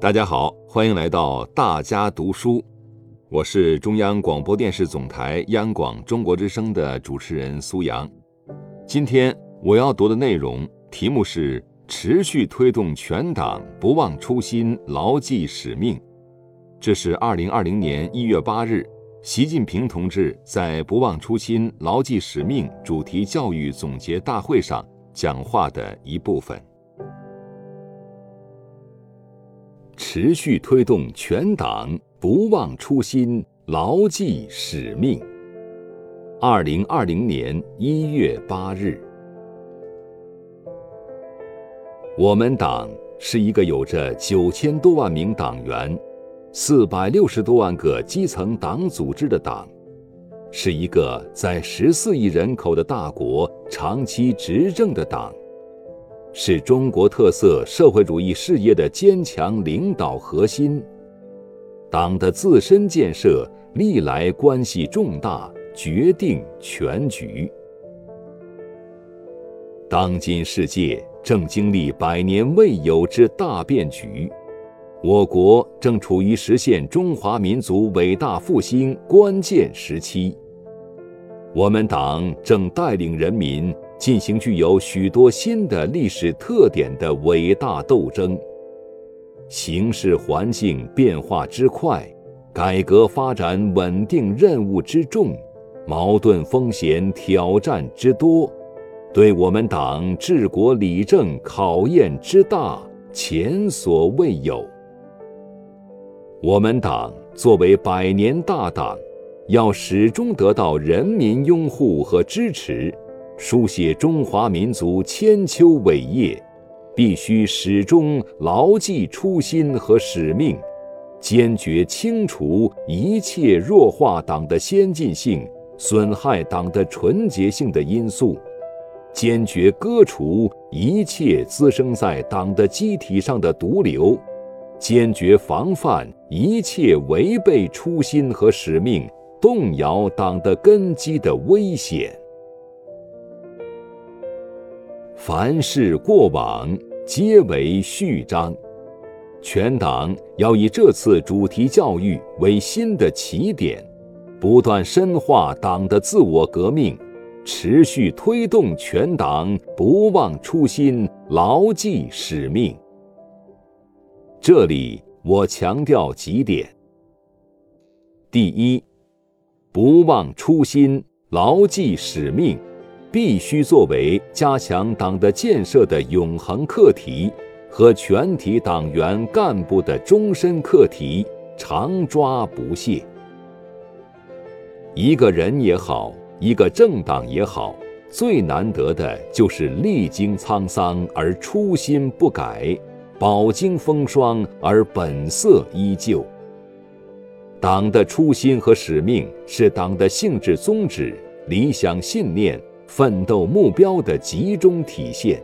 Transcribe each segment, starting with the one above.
大家好，欢迎来到大家读书，我是中央广播电视总台央广中国之声的主持人苏阳。今天我要读的内容题目是“持续推动全党不忘初心、牢记使命”。这是二零二零年一月八日，习近平同志在“不忘初心、牢记使命”主题教育总结大会上讲话的一部分。持续推动全党不忘初心、牢记使命。二零二零年一月八日，我们党是一个有着九千多万名党员、四百六十多万个基层党组织的党，是一个在十四亿人口的大国长期执政的党。是中国特色社会主义事业的坚强领导核心。党的自身建设历来关系重大，决定全局。当今世界正经历百年未有之大变局，我国正处于实现中华民族伟大复兴关键时期。我们党正带领人民。进行具有许多新的历史特点的伟大斗争，形势环境变化之快，改革发展稳定任务之重，矛盾风险挑战之多，对我们党治国理政考验之大，前所未有。我们党作为百年大党，要始终得到人民拥护和支持。书写中华民族千秋伟业，必须始终牢记初心和使命，坚决清除一切弱化党的先进性、损害党的纯洁性的因素，坚决割除一切滋生在党的机体上的毒瘤，坚决防范一切违背初心和使命、动摇党的根基的危险。凡事过往，皆为序章。全党要以这次主题教育为新的起点，不断深化党的自我革命，持续推动全党不忘初心、牢记使命。这里我强调几点：第一，不忘初心，牢记使命。必须作为加强党的建设的永恒课题和全体党员干部的终身课题，常抓不懈。一个人也好，一个政党也好，最难得的就是历经沧桑而初心不改，饱经风霜而本色依旧。党的初心和使命是党的性质宗旨、理想信念。奋斗目标的集中体现，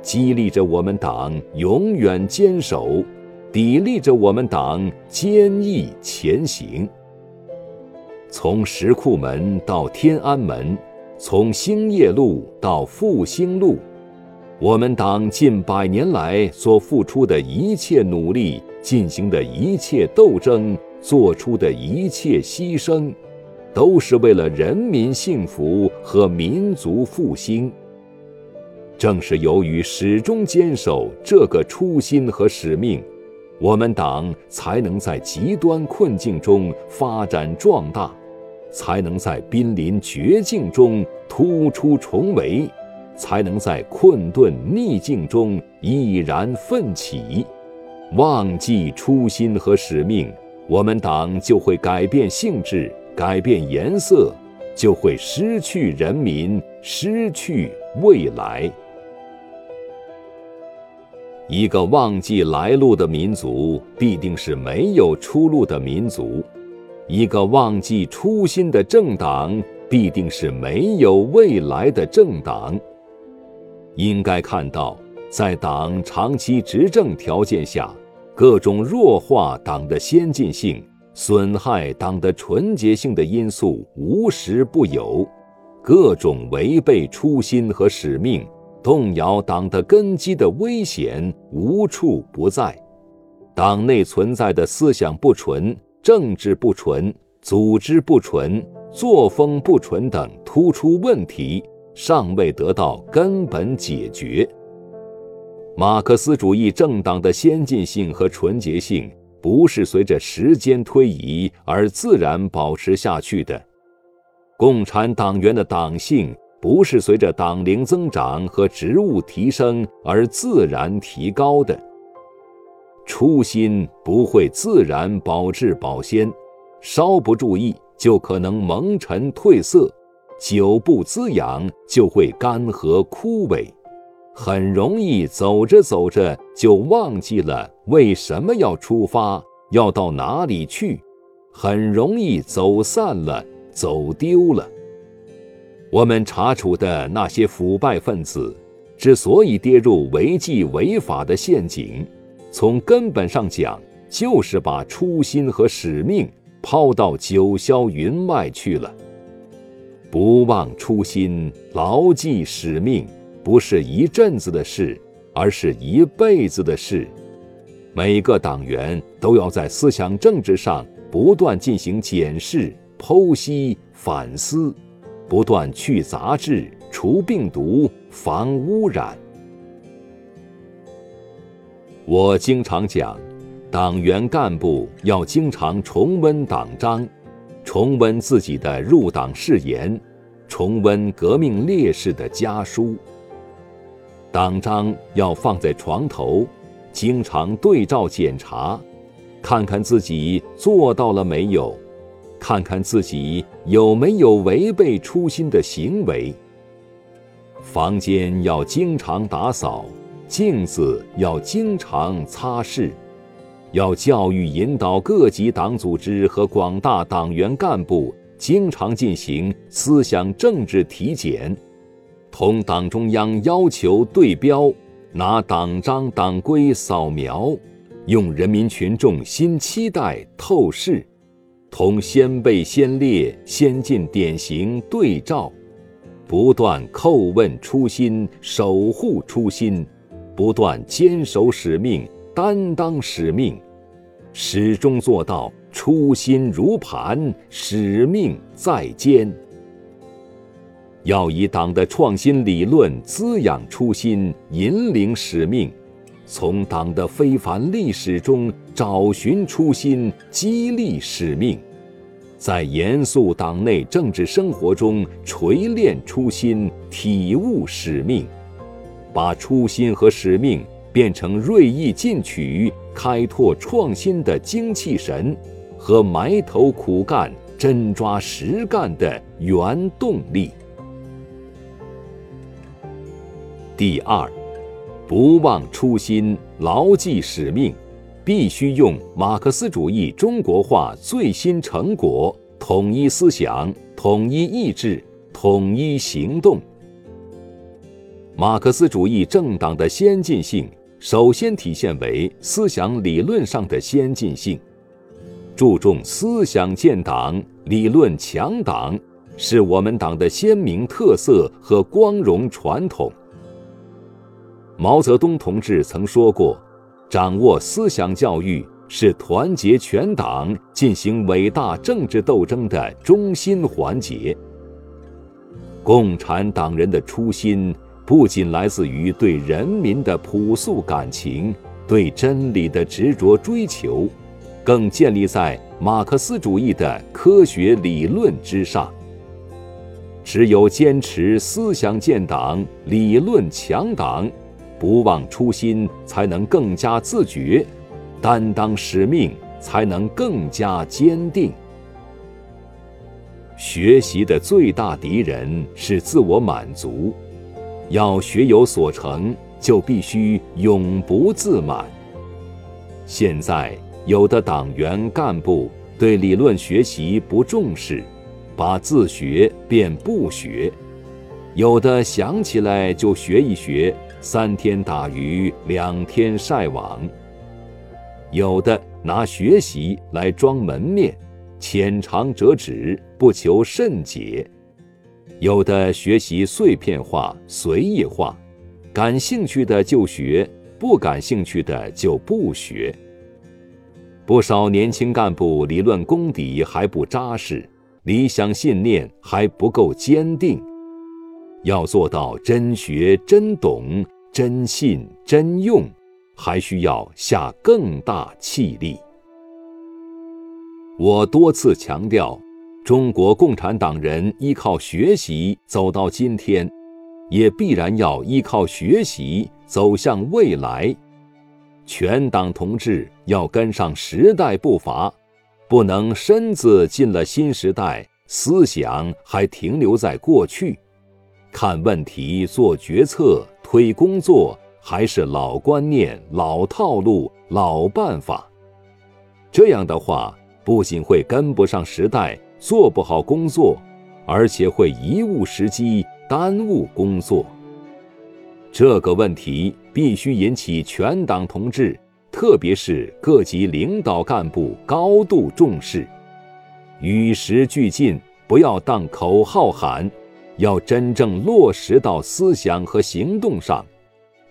激励着我们党永远坚守，砥砺着我们党坚毅前行。从石库门到天安门，从兴业路到复兴路，我们党近百年来所付出的一切努力，进行的一切斗争，做出的一切牺牲。都是为了人民幸福和民族复兴。正是由于始终坚守这个初心和使命，我们党才能在极端困境中发展壮大，才能在濒临绝境中突出重围，才能在困顿逆境中毅然奋起。忘记初心和使命，我们党就会改变性质。改变颜色，就会失去人民，失去未来。一个忘记来路的民族，必定是没有出路的民族；一个忘记初心的政党，必定是没有未来的政党。应该看到，在党长期执政条件下，各种弱化党的先进性。损害党的纯洁性的因素无时不有，各种违背初心和使命、动摇党的根基的危险无处不在。党内存在的思想不纯、政治不纯、组织不纯、作风不纯等突出问题尚未得到根本解决。马克思主义政党的先进性和纯洁性不是随着时间推移而自然保持下去的，共产党员的党性不是随着党龄增长和职务提升而自然提高的。初心不会自然保质保鲜，稍不注意就可能蒙尘褪色，久不滋养就会干涸枯萎。很容易走着走着就忘记了为什么要出发，要到哪里去，很容易走散了，走丢了。我们查处的那些腐败分子，之所以跌入违纪违法的陷阱，从根本上讲，就是把初心和使命抛到九霄云外去了。不忘初心，牢记使命。不是一阵子的事，而是一辈子的事。每个党员都要在思想政治上不断进行检视、剖析、反思，不断去杂质、除病毒、防污染。我经常讲，党员干部要经常重温党章，重温自己的入党誓言，重温革命烈士的家书。党章要放在床头，经常对照检查，看看自己做到了没有，看看自己有没有违背初心的行为。房间要经常打扫，镜子要经常擦拭，要教育引导各级党组织和广大党员干部经常进行思想政治体检。同党中央要求对标，拿党章党规扫描，用人民群众新期待透视，同先辈先烈先进典型对照，不断叩问初心，守护初心，不断坚守使命，担当使命，始终做到初心如磐，使命在肩。要以党的创新理论滋养初心，引领使命；从党的非凡历史中找寻初心，激励使命；在严肃党内政治生活中锤炼初心，体悟使命，把初心和使命变成锐意进取、开拓创新的精气神和埋头苦干、真抓实干的原动力。第二，不忘初心，牢记使命，必须用马克思主义中国化最新成果，统一思想，统一意志，统一行动。马克思主义政党的先进性，首先体现为思想理论上的先进性，注重思想建党，理论强党，是我们党的鲜明特色和光荣传统。毛泽东同志曾说过：“掌握思想教育是团结全党进行伟大政治斗争的中心环节。”共产党人的初心不仅来自于对人民的朴素感情、对真理的执着追求，更建立在马克思主义的科学理论之上。只有坚持思想建党、理论强党。不忘初心，才能更加自觉；担当使命，才能更加坚定。学习的最大敌人是自我满足，要学有所成，就必须永不自满。现在有的党员干部对理论学习不重视，把自学变不学；有的想起来就学一学。三天打鱼两天晒网，有的拿学习来装门面，浅尝辄止，不求甚解；有的学习碎片化、随意化，感兴趣的就学，不感兴趣的就不学。不少年轻干部理论功底还不扎实，理想信念还不够坚定。要做到真学、真懂、真信、真用，还需要下更大气力。我多次强调，中国共产党人依靠学习走到今天，也必然要依靠学习走向未来。全党同志要跟上时代步伐，不能身子进了新时代，思想还停留在过去，看问题、做决策、推工作还是老观念、老套路、老办法。这样的话，不仅会跟不上时代，做不好工作，而且会贻误时机，耽误工作。这个问题必须引起全党同志，特别是各级领导干部高度重视，与时俱进，不要当口号喊，要真正落实到思想和行动上，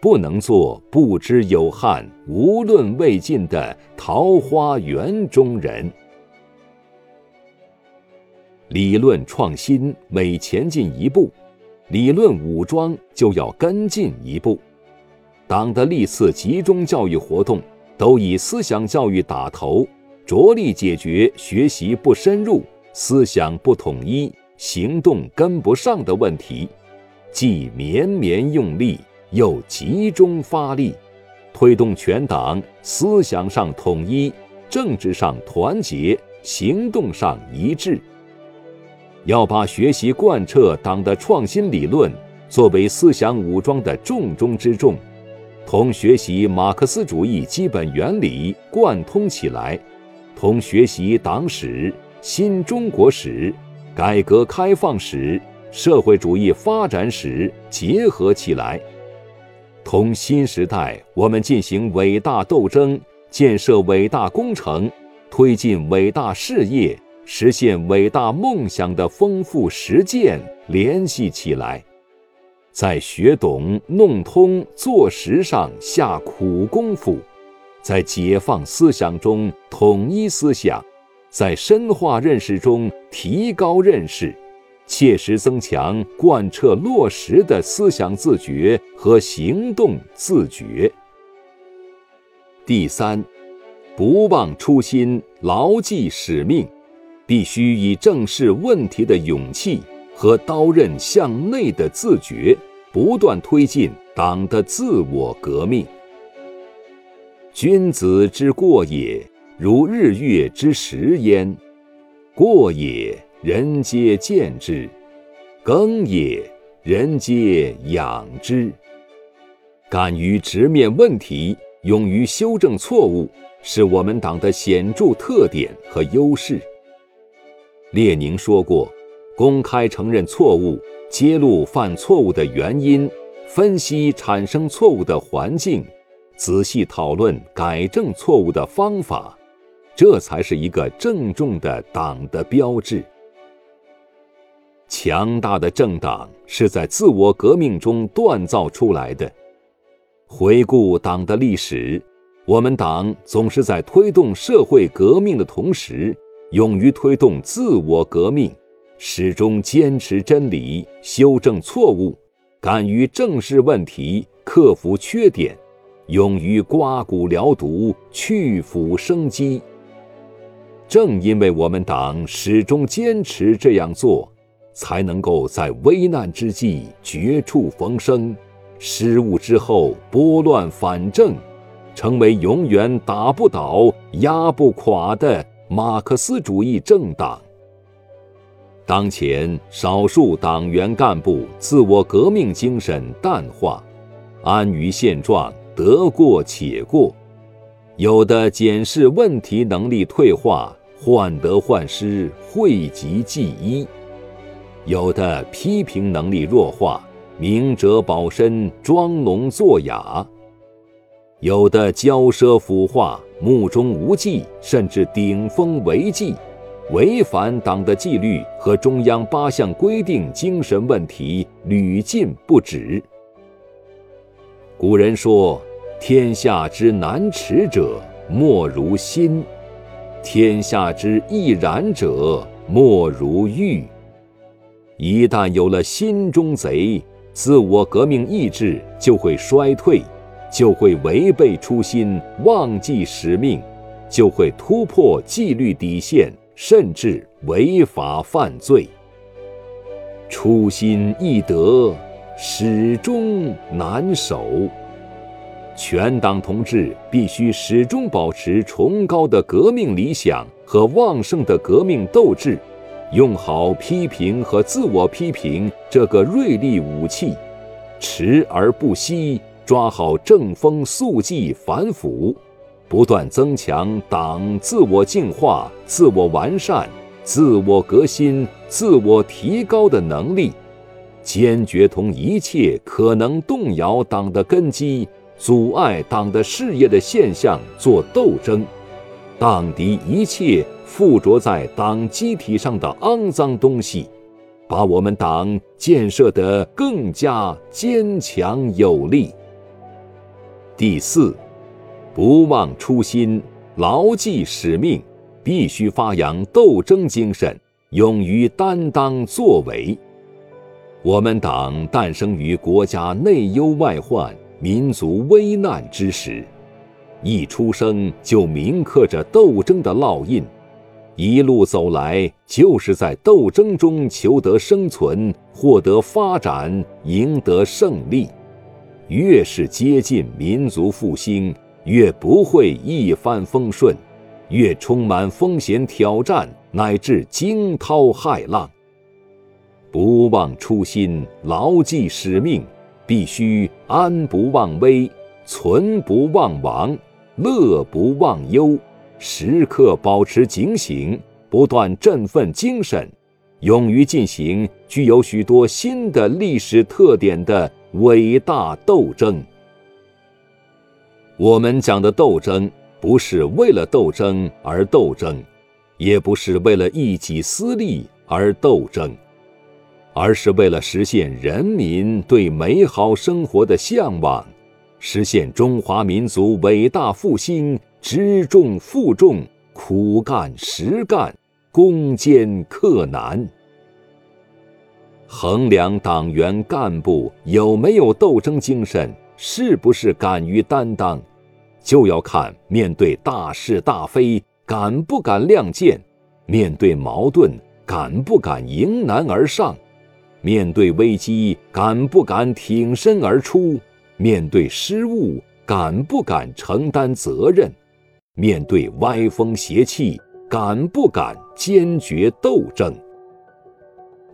不能做不知有汉、无论魏晋的桃花源中人。理论创新每前进一步。理论武装就要跟进一步，党的历次集中教育活动都以思想教育打头，着力解决学习不深入、思想不统一、行动跟不上的问题，既绵绵用力，又集中发力，推动全党思想上统一、政治上团结、行动上一致。要把学习贯彻党的创新理论作为思想武装的重中之重，同学习马克思主义基本原理贯通起来，同学习党史、新中国史、改革开放史、社会主义发展史结合起来，同新时代我们进行伟大斗争、建设伟大工程、推进伟大事业。实现伟大梦想的丰富实践联系起来，在学懂、弄通、做实上下苦功夫，在解放思想中统一思想，在深化认识中提高认识，切实增强贯彻落实的思想自觉和行动自觉。第三，不忘初心，牢记使命。必须以正视问题的勇气和刀刃向内的自觉，不断推进党的自我革命。君子之过也，如日月之食焉。过也，人皆见之；耕也，人皆养之。敢于直面问题，勇于修正错误，是我们党的显著特点和优势。列宁说过：“公开承认错误，揭露犯错误的原因，分析产生错误的环境，仔细讨论改正错误的方法，这才是一个郑重的党的标志。强大的政党是在自我革命中锻造出来的。回顾党的历史，我们党总是在推动社会革命的同时。”勇于推动自我革命，始终坚持真理，修正错误，敢于正视问题，克服缺点，勇于刮骨疗毒，去腐生机。正因为我们党始终坚持这样做，才能够在危难之际绝处逢生，失误之后拨乱反正，成为永远打不倒、压不垮的。马克思主义政党。当前，少数党员干部自我革命精神淡化，安于现状，得过且过；有的检视问题能力退化，患得患失，讳疾忌医；有的批评能力弱化，明哲保身，装聋作哑。有的骄奢腐化、目中无际，甚至顶风违纪，违反党的纪律和中央八项规定，精神问题屡禁不止。古人说：“天下之难持者，莫如心。”天下之易然者，莫如玉。一旦有了心中贼，自我革命意志就会衰退，就会违背初心，忘记使命，就会突破纪律底线，甚至违法犯罪。初心易得，始终难守。全党同志必须始终保持崇高的革命理想和旺盛的革命斗志，用好批评和自我批评这个锐利武器，持而不息，抓好正风肃纪反腐，不断增强党自我净化、自我完善、自我革新、自我提高的能力，坚决同一切可能动摇党的根基。阻碍党的事业的现象做斗争，荡涤一切附着在党机体上的肮脏东西，把我们党建设得更加坚强有力。第四，不忘初心，牢记使命，必须发扬斗争精神，勇于担当作为。我们党诞生于国家内忧外患。民族危难之时，一出生就铭刻着斗争的烙印，一路走来就是在斗争中求得生存、获得发展、赢得胜利。越是接近民族复兴，越不会一帆风顺，越充满风险挑战乃至惊涛骇浪。不忘初心，牢记使命。必须安不忘危，存不忘亡，乐不忘忧，时刻保持警醒，不断振奋精神，勇于进行具有许多新的历史特点的伟大斗争。我们讲的斗争，不是为了斗争而斗争，也不是为了一己私利而斗争。而是为了实现人民对美好生活的向往，实现中华民族伟大复兴，知重负重，苦干实干，攻坚克难。衡量党员干部有没有斗争精神，是不是敢于担当，就要看面对大是大非敢不敢亮剑，面对矛盾敢不敢迎难而上。面对危机，敢不敢挺身而出；面对失误，敢不敢承担责任；面对歪风邪气，敢不敢坚决斗争？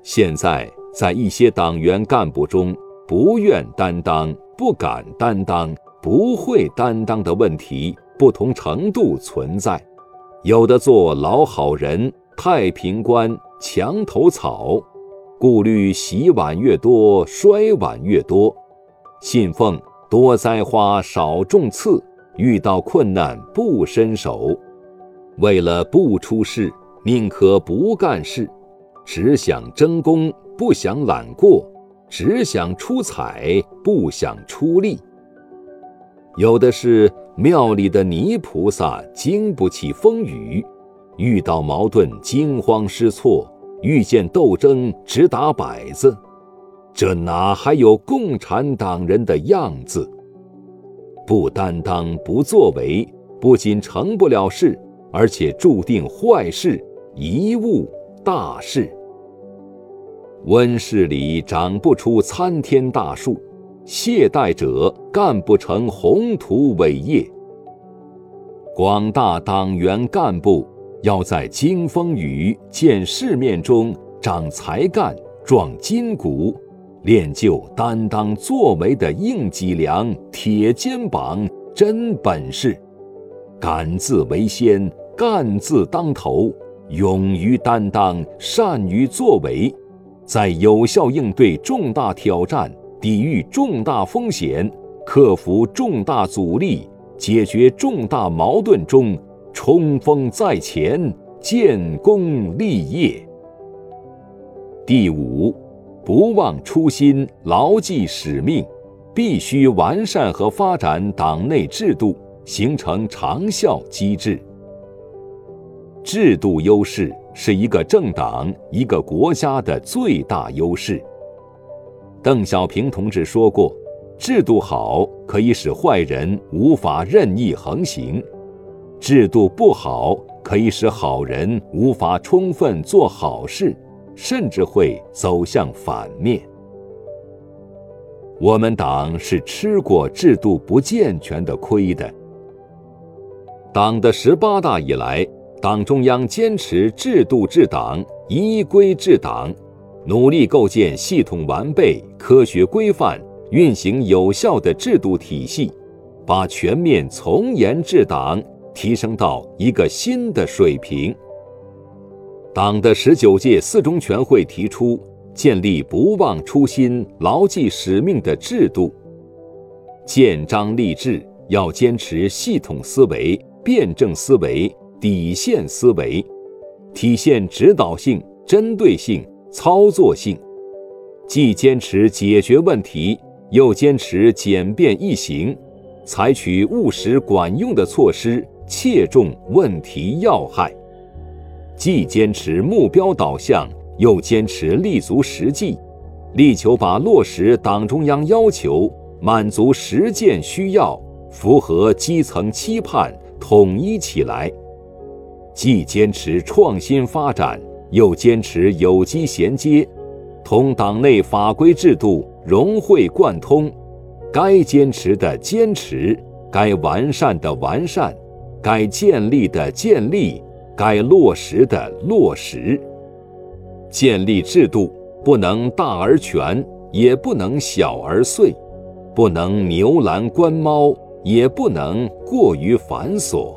现在，在一些党员干部中，不愿担当、不敢担当、不会担当的问题不同程度存在，有的做老好人、太平官、墙头草。顾虑洗碗越多，摔碗越多；信奉多栽花少种刺，遇到困难不伸手。为了不出事，宁可不干事，只想争功，不想揽过；只想出彩，不想出力。有的是庙里的泥菩萨，经不起风雨，遇到矛盾惊慌失措。遇见斗争直打摆子，这哪还有共产党人的样子？不担当、不作为，不仅成不了事，而且注定坏事，贻误大事。温室里长不出参天大树，懈怠者干不成宏图伟业。广大党员干部。要在经风雨、见世面中长才干、壮筋骨，练就担当作为的硬脊梁、铁肩膀、真本事，敢字为先，干字当头，勇于担当，善于作为，在有效应对重大挑战、抵御重大风险、克服重大阻力、解决重大矛盾中。冲锋在前，建功立业。第五，不忘初心，牢记使命，必须完善和发展党内制度，形成长效机制。制度优势是一个政党、一个国家的最大优势。邓小平同志说过：“制度好可以使坏人无法任意横行，制度不好可以使好人无法充分做好事，甚至会走向反面。”我们党是吃过制度不健全的亏的。党的十八大以来，党中央坚持制度治党、依规治党，努力构建系统完备、科学规范、运行有效的制度体系，把全面从严治党提升到一个新的水平。党的十九届四中全会提出。建立不忘初心、牢记使命的制度。建章立制要坚持系统思维、辩证思维、底线思维，体现指导性、针对性、操作性，既坚持解决问题，又坚持简便易行，采取务实管用的措施，切中问题要害；既坚持目标导向。又坚持立足实际，力求把落实党中央要求、满足实践需要、符合基层期盼统一起来；既坚持创新发展，又坚持有机衔接，同党内法规制度融会贯通，该坚持的坚持，该完善的完善，该建立的建立，该落实的落实。建立制度不能大而全，也不能小而碎，不能牛栏关猫，也不能过于繁琐。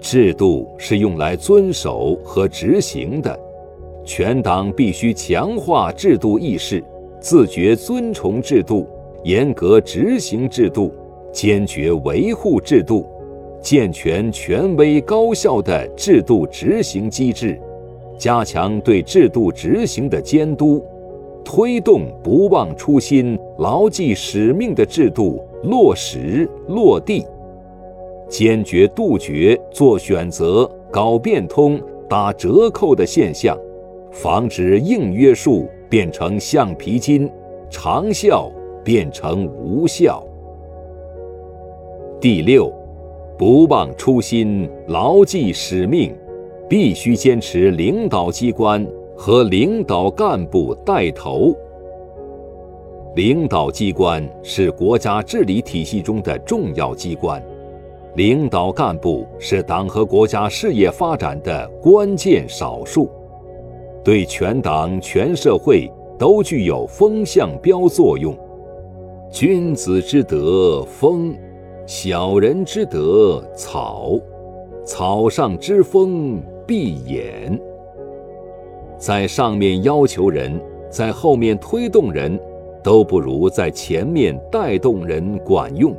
制度是用来遵守和执行的，全党必须强化制度意识，自觉尊崇制度，严格执行制度，坚决维护制度，健全权威高效的制度执行机制。加强对制度执行的监督，推动不忘初心、牢记使命的制度落实落地，坚决杜绝做选择、搞变通、打折扣的现象，防止硬约束变成橡皮筋，长效变成无效。第六，不忘初心，牢记使命。必须坚持领导机关和领导干部带头。领导机关是国家治理体系中的重要机关，领导干部是党和国家事业发展的关键少数，对全党全社会都具有风向标作用。君子之德风，小人之德草，草上之风。闭眼，在上面要求人，在后面推动人，都不如在前面带动人管用。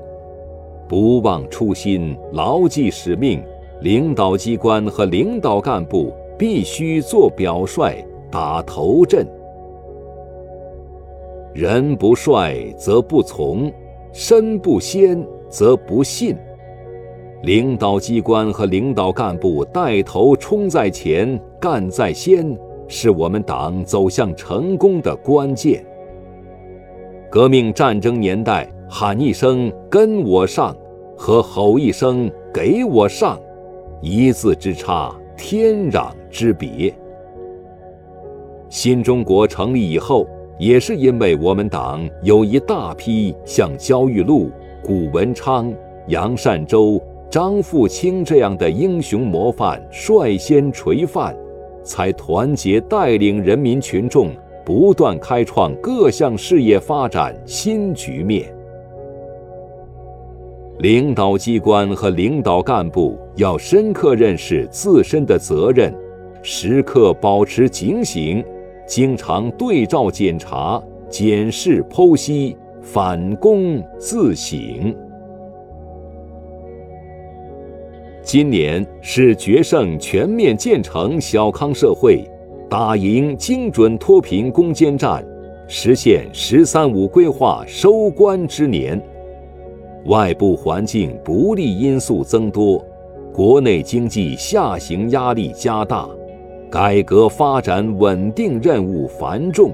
不忘初心，牢记使命，领导机关和领导干部必须做表率，打头阵。人不率则不从，身不先则不信。领导机关和领导干部带头冲在前、干在先，是我们党走向成功的关键。革命战争年代，喊一声“跟我上”和吼一声“给我上”，一字之差，天壤之别。新中国成立以后，也是因为我们党有一大批像焦裕禄、谷文昌、杨善洲。张富清这样的英雄模范率先垂范，才团结带领人民群众不断开创各项事业发展新局面。领导机关和领导干部要深刻认识自身的责任，时刻保持警醒，经常对照检查、检视剖析、反躬自省。今年是决胜全面建成小康社会、打赢精准脱贫攻坚战、实现“十三五”规划收官之年。外部环境不利因素增多，国内经济下行压力加大，改革发展稳定任务繁重。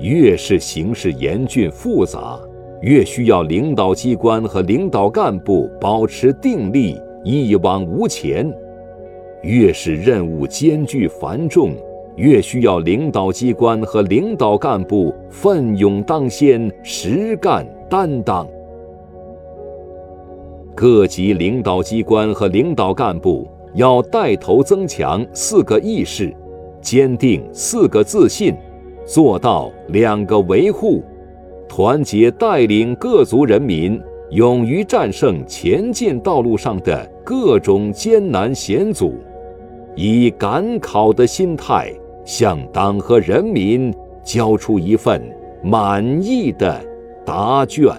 越是形势严峻复杂，越需要领导机关和领导干部保持定力，一往无前；越是任务艰巨繁重，越需要领导机关和领导干部奋勇当先，实干担当。各级领导机关和领导干部要带头增强四个意识，坚定四个自信。做到两个维护，团结带领各族人民，勇于战胜前进道路上的各种艰难险阻，以赶考的心态向党和人民交出一份满意的答卷。